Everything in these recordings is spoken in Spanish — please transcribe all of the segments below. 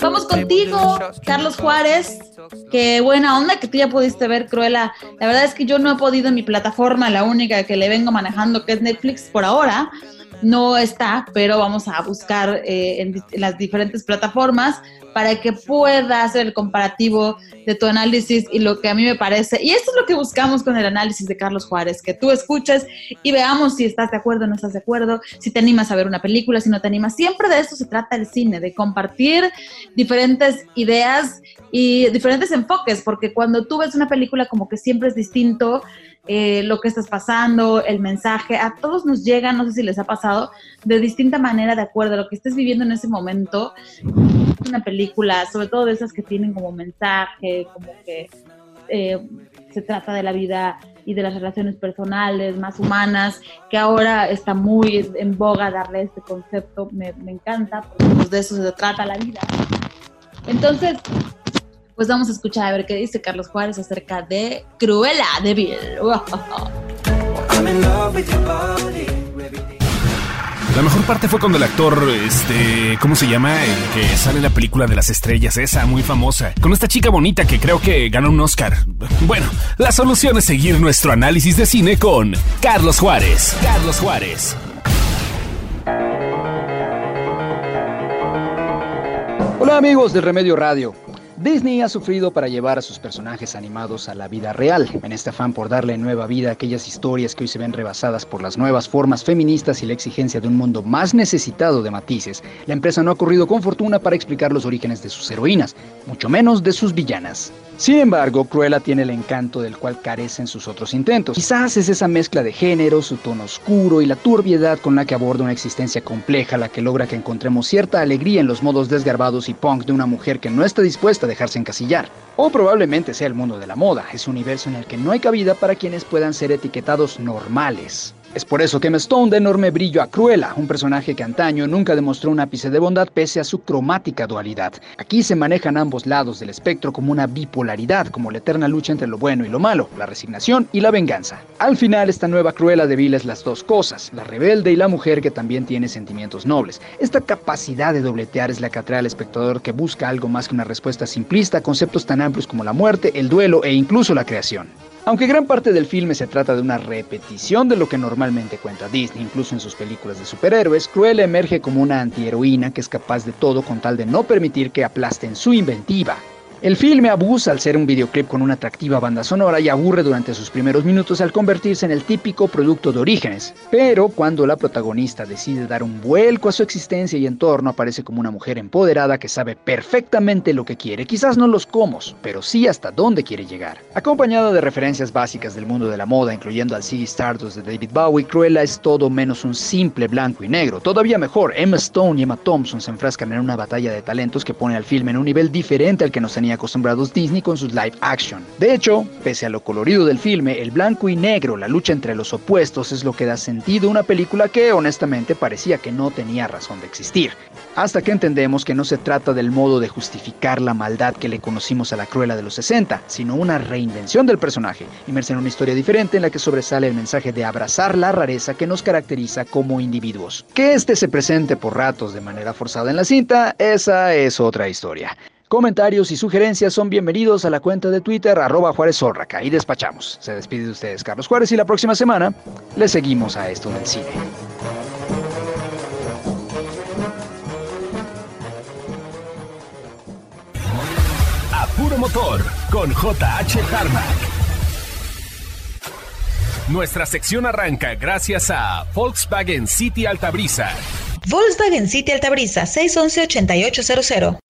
Vamos contigo, Carlos Juárez. Qué buena onda que tú ya pudiste ver Cruella. La verdad es que yo no he podido en mi plataforma, la única que le vengo manejando, que es Netflix por ahora no está, pero vamos a buscar eh, en, las diferentes plataformas para que pueda hacer el comparativo de tu análisis y lo que a mí me parece. Y esto es lo que buscamos con el análisis de Carlos Juárez, que tú escuches y veamos si estás de acuerdo o no estás de acuerdo, si te animas a ver una película, si no te animas. Siempre de esto se trata el cine, de compartir diferentes ideas y diferentes enfoques, porque cuando tú ves una película como que siempre es distinto eh, lo que estás pasando, el mensaje, a todos nos llega, no sé si les ha pasado, de distinta manera, de acuerdo a lo que estés viviendo en ese momento. Una película, sobre todo de esas que tienen como mensaje, como que eh, se trata de la vida y de las relaciones personales más humanas, que ahora está muy en boga darle este concepto, me, me encanta, porque pues de eso se trata la vida. Entonces, pues vamos a escuchar a ver qué dice Carlos Juárez acerca de Cruella de Vil. La mejor parte fue cuando el actor, este, ¿cómo se llama? El que sale en la película de las estrellas, esa muy famosa, con esta chica bonita que creo que ganó un Oscar. Bueno, la solución es seguir nuestro análisis de cine con Carlos Juárez. Carlos Juárez. Hola amigos de Remedio Radio. Disney ha sufrido para llevar a sus personajes animados a la vida real, en este afán por darle nueva vida a aquellas historias que hoy se ven rebasadas por las nuevas formas feministas y la exigencia de un mundo más necesitado de matices. La empresa no ha corrido con fortuna para explicar los orígenes de sus heroínas, mucho menos de sus villanas. Sin embargo, Cruella tiene el encanto del cual carecen sus otros intentos. Quizás es esa mezcla de género, su tono oscuro y la turbiedad con la que aborda una existencia compleja la que logra que encontremos cierta alegría en los modos desgarbados y punk de una mujer que no está dispuesta a dejarse encasillar. O probablemente sea el mundo de la moda, ese universo en el que no hay cabida para quienes puedan ser etiquetados normales. Es por eso que Stone da enorme brillo a Cruella, un personaje que antaño nunca demostró un ápice de bondad pese a su cromática dualidad. Aquí se manejan ambos lados del espectro como una bipolaridad, como la eterna lucha entre lo bueno y lo malo, la resignación y la venganza. Al final, esta nueva Cruella de Vil es las dos cosas, la rebelde y la mujer que también tiene sentimientos nobles. Esta capacidad de dobletear es la que atrae al espectador que busca algo más que una respuesta simplista a conceptos tan amplios como la muerte, el duelo e incluso la creación. Aunque gran parte del filme se trata de una repetición de lo que normalmente cuenta Disney, incluso en sus películas de superhéroes, Cruella emerge como una antiheroína que es capaz de todo con tal de no permitir que aplasten su inventiva. El filme abusa al ser un videoclip con una atractiva banda sonora y aburre durante sus primeros minutos al convertirse en el típico producto de orígenes. Pero cuando la protagonista decide dar un vuelco a su existencia y entorno, aparece como una mujer empoderada que sabe perfectamente lo que quiere, quizás no los cómo, pero sí hasta dónde quiere llegar. Acompañada de referencias básicas del mundo de la moda, incluyendo al Ziggy Stardust de David Bowie, Cruella es todo menos un simple blanco y negro. Todavía mejor, Emma Stone y Emma Thompson se enfrascan en una batalla de talentos que pone al filme en un nivel diferente al que nos acostumbrados Disney con sus live action. De hecho, pese a lo colorido del filme, el blanco y negro, la lucha entre los opuestos es lo que da sentido a una película que honestamente parecía que no tenía razón de existir. Hasta que entendemos que no se trata del modo de justificar la maldad que le conocimos a la Cruella de los 60, sino una reinvención del personaje, inmersa en una historia diferente en la que sobresale el mensaje de abrazar la rareza que nos caracteriza como individuos. Que este se presente por ratos de manera forzada en la cinta, esa es otra historia. Comentarios y sugerencias son bienvenidos a la cuenta de Twitter arroba Juárez y despachamos. Se despide de ustedes Carlos Juárez y la próxima semana le seguimos a esto del cine. A puro motor con JH Tarmac. Nuestra sección arranca gracias a Volkswagen City Altabrisa. Volkswagen City Altabrisa 611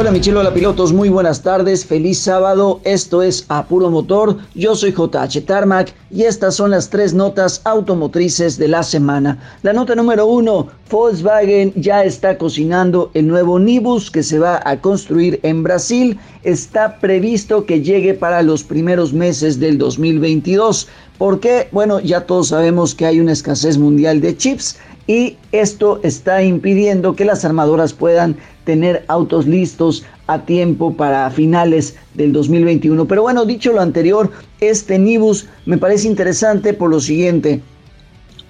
Hola Michelo, hola pilotos, muy buenas tardes, feliz sábado, esto es Apuro Motor, yo soy JH Tarmac y estas son las tres notas automotrices de la semana. La nota número uno, Volkswagen ya está cocinando el nuevo Nibus que se va a construir en Brasil, está previsto que llegue para los primeros meses del 2022. ¿Por qué? Bueno, ya todos sabemos que hay una escasez mundial de chips y esto está impidiendo que las armadoras puedan tener autos listos a tiempo para finales del 2021. Pero bueno, dicho lo anterior, este Nibus me parece interesante por lo siguiente.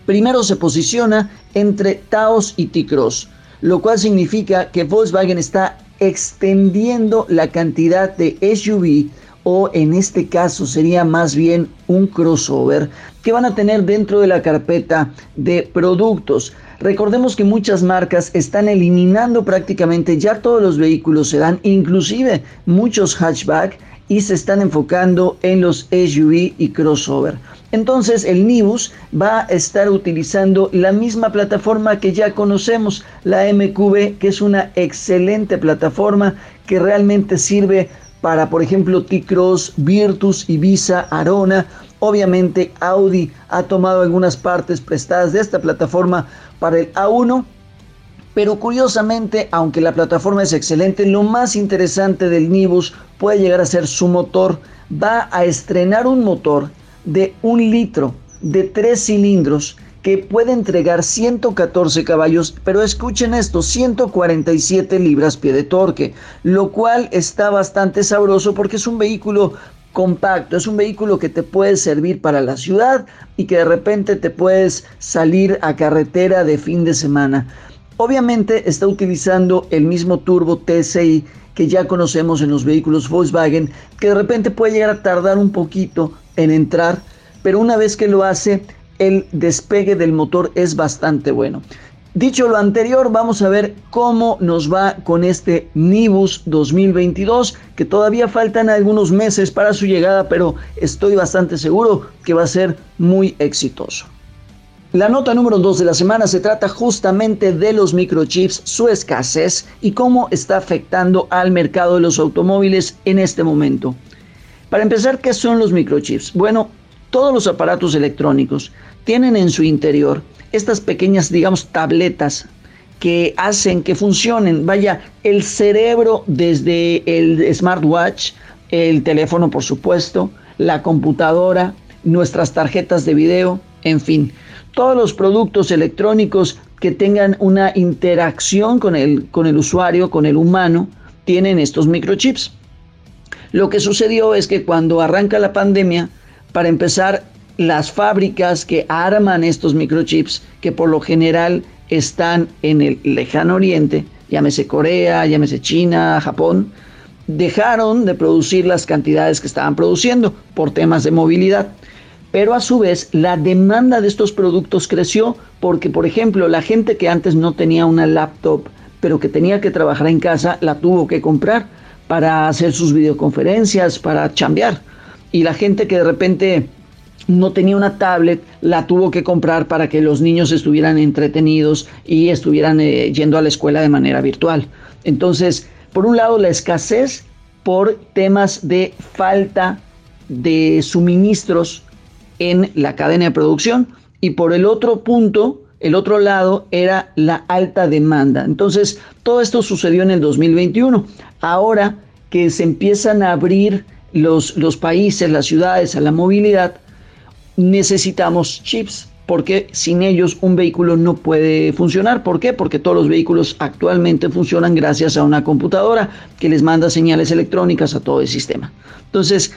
Primero se posiciona entre Taos y T-Cross, lo cual significa que Volkswagen está extendiendo la cantidad de SUV o en este caso sería más bien un crossover que van a tener dentro de la carpeta de productos. Recordemos que muchas marcas están eliminando prácticamente ya todos los vehículos sedán, inclusive muchos hatchback y se están enfocando en los SUV y crossover. Entonces el Nibus va a estar utilizando la misma plataforma que ya conocemos, la MQB, que es una excelente plataforma que realmente sirve para, por ejemplo, T-Cross, Virtus, Ibiza, Arona. Obviamente Audi ha tomado algunas partes prestadas de esta plataforma para el A1. Pero curiosamente, aunque la plataforma es excelente, lo más interesante del Nibus puede llegar a ser su motor. Va a estrenar un motor de un litro de tres cilindros que puede entregar 114 caballos, pero escuchen esto, 147 libras pie de torque, lo cual está bastante sabroso porque es un vehículo compacto, es un vehículo que te puede servir para la ciudad y que de repente te puedes salir a carretera de fin de semana. Obviamente está utilizando el mismo turbo TSI que ya conocemos en los vehículos Volkswagen, que de repente puede llegar a tardar un poquito en entrar, pero una vez que lo hace, el despegue del motor es bastante bueno. Dicho lo anterior, vamos a ver cómo nos va con este Nibus 2022, que todavía faltan algunos meses para su llegada, pero estoy bastante seguro que va a ser muy exitoso. La nota número 2 de la semana se trata justamente de los microchips, su escasez y cómo está afectando al mercado de los automóviles en este momento. Para empezar, ¿qué son los microchips? Bueno, todos los aparatos electrónicos tienen en su interior estas pequeñas, digamos, tabletas que hacen que funcionen. Vaya, el cerebro desde el smartwatch, el teléfono, por supuesto, la computadora, nuestras tarjetas de video, en fin todos los productos electrónicos que tengan una interacción con el, con el usuario, con el humano, tienen estos microchips. Lo que sucedió es que cuando arranca la pandemia, para empezar, las fábricas que arman estos microchips, que por lo general están en el lejano oriente, llámese Corea, llámese China, Japón, dejaron de producir las cantidades que estaban produciendo por temas de movilidad pero a su vez la demanda de estos productos creció porque, por ejemplo, la gente que antes no tenía una laptop, pero que tenía que trabajar en casa, la tuvo que comprar para hacer sus videoconferencias, para chambear. Y la gente que de repente no tenía una tablet, la tuvo que comprar para que los niños estuvieran entretenidos y estuvieran eh, yendo a la escuela de manera virtual. Entonces, por un lado, la escasez por temas de falta de suministros en la cadena de producción y por el otro punto, el otro lado era la alta demanda. Entonces, todo esto sucedió en el 2021. Ahora que se empiezan a abrir los, los países, las ciudades a la movilidad, necesitamos chips porque sin ellos un vehículo no puede funcionar. ¿Por qué? Porque todos los vehículos actualmente funcionan gracias a una computadora que les manda señales electrónicas a todo el sistema. Entonces,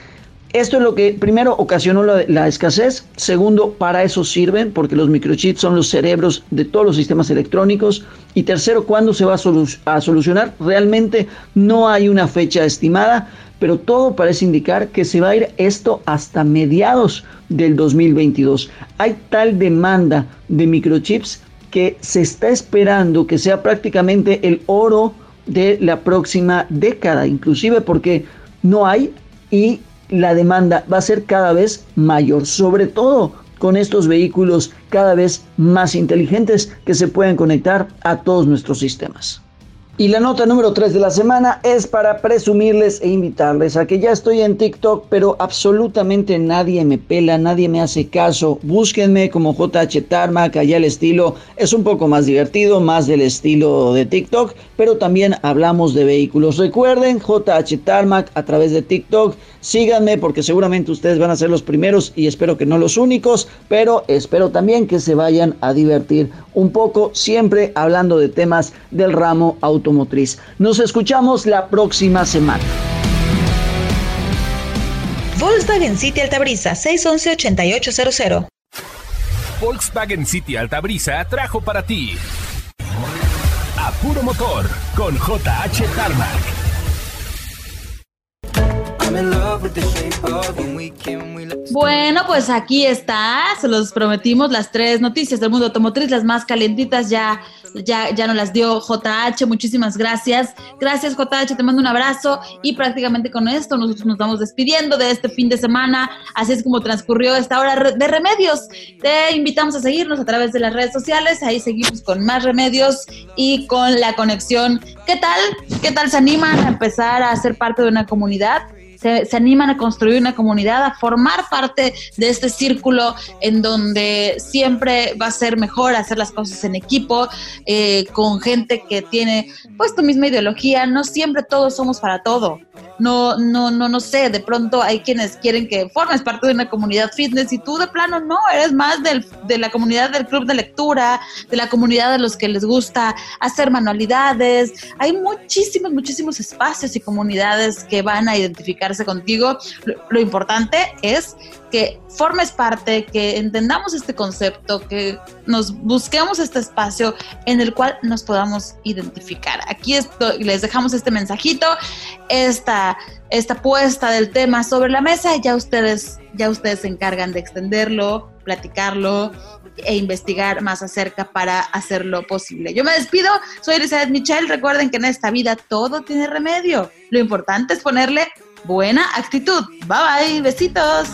esto es lo que primero ocasionó la, escasez, segundo, para eso sirven, porque los microchips son los cerebros de todos los sistemas electrónicos, y tercero, ¿cuándo se va a, a solucionar? Realmente no hay una fecha estimada, pero todo parece indicar que se va a ir esto hasta mediados del 2022. Hay tal demanda de microchips que se está esperando que sea prácticamente el oro de la próxima década, inclusive porque no hay y la demanda va a ser cada vez mayor, sobre todo con estos vehículos cada vez más inteligentes que se pueden conectar a todos nuestros sistemas. Y la nota número 3 de la semana es para presumirles e invitarles a que ya estoy en TikTok, pero absolutamente nadie me pela, nadie me hace caso. Búsquenme como JH Tarmac, allá el estilo es un poco más divertido, más del estilo de TikTok, pero también hablamos de vehículos. Recuerden, JH Tarmac a través de TikTok. Síganme porque seguramente ustedes van a ser los primeros y espero que no los únicos, pero espero también que se vayan a divertir un poco, siempre hablando de temas del ramo auto automotriz. Nos escuchamos la próxima semana. Volkswagen City Altabrisa 611-8800. Volkswagen City Altabrisa trajo para ti a puro motor con JH Tarmac. Bueno, pues aquí está, se los prometimos, las tres noticias del mundo automotriz, las más calientitas ya, ya, ya nos las dio JH, muchísimas gracias. Gracias JH, te mando un abrazo y prácticamente con esto nosotros nos vamos despidiendo de este fin de semana, así es como transcurrió esta hora de remedios. Te invitamos a seguirnos a través de las redes sociales, ahí seguimos con más remedios y con la conexión. ¿Qué tal? ¿Qué tal se animan a empezar a ser parte de una comunidad? Se, animan a construir una comunidad, a formar parte de este círculo en donde siempre va a ser mejor hacer las cosas en equipo, eh, con gente que tiene pues tu misma ideología, no siempre todos somos para todo no, no, no, no sé, de pronto hay quienes quieren que formes parte de una comunidad fitness y tú de plano no, eres más del, de la comunidad del club de lectura, de la comunidad de los que les gusta hacer manualidades. Hay muchísimos, muchísimos espacios y comunidades que van a identificarse contigo. lo importante es que formes parte, que entendamos este concepto, que nos busquemos este espacio en el cual nos podamos identificar. Aquí les dejamos este mensajito, esta, esta puesta del tema sobre la mesa ya ustedes, ya ustedes se encargan de extenderlo, platicarlo e investigar más acerca para hacerlo posible. Yo me despido, soy Elizabeth Michelle, recuerden que en esta vida todo tiene remedio. Lo importante es ponerle buena actitud. Bye bye, besitos.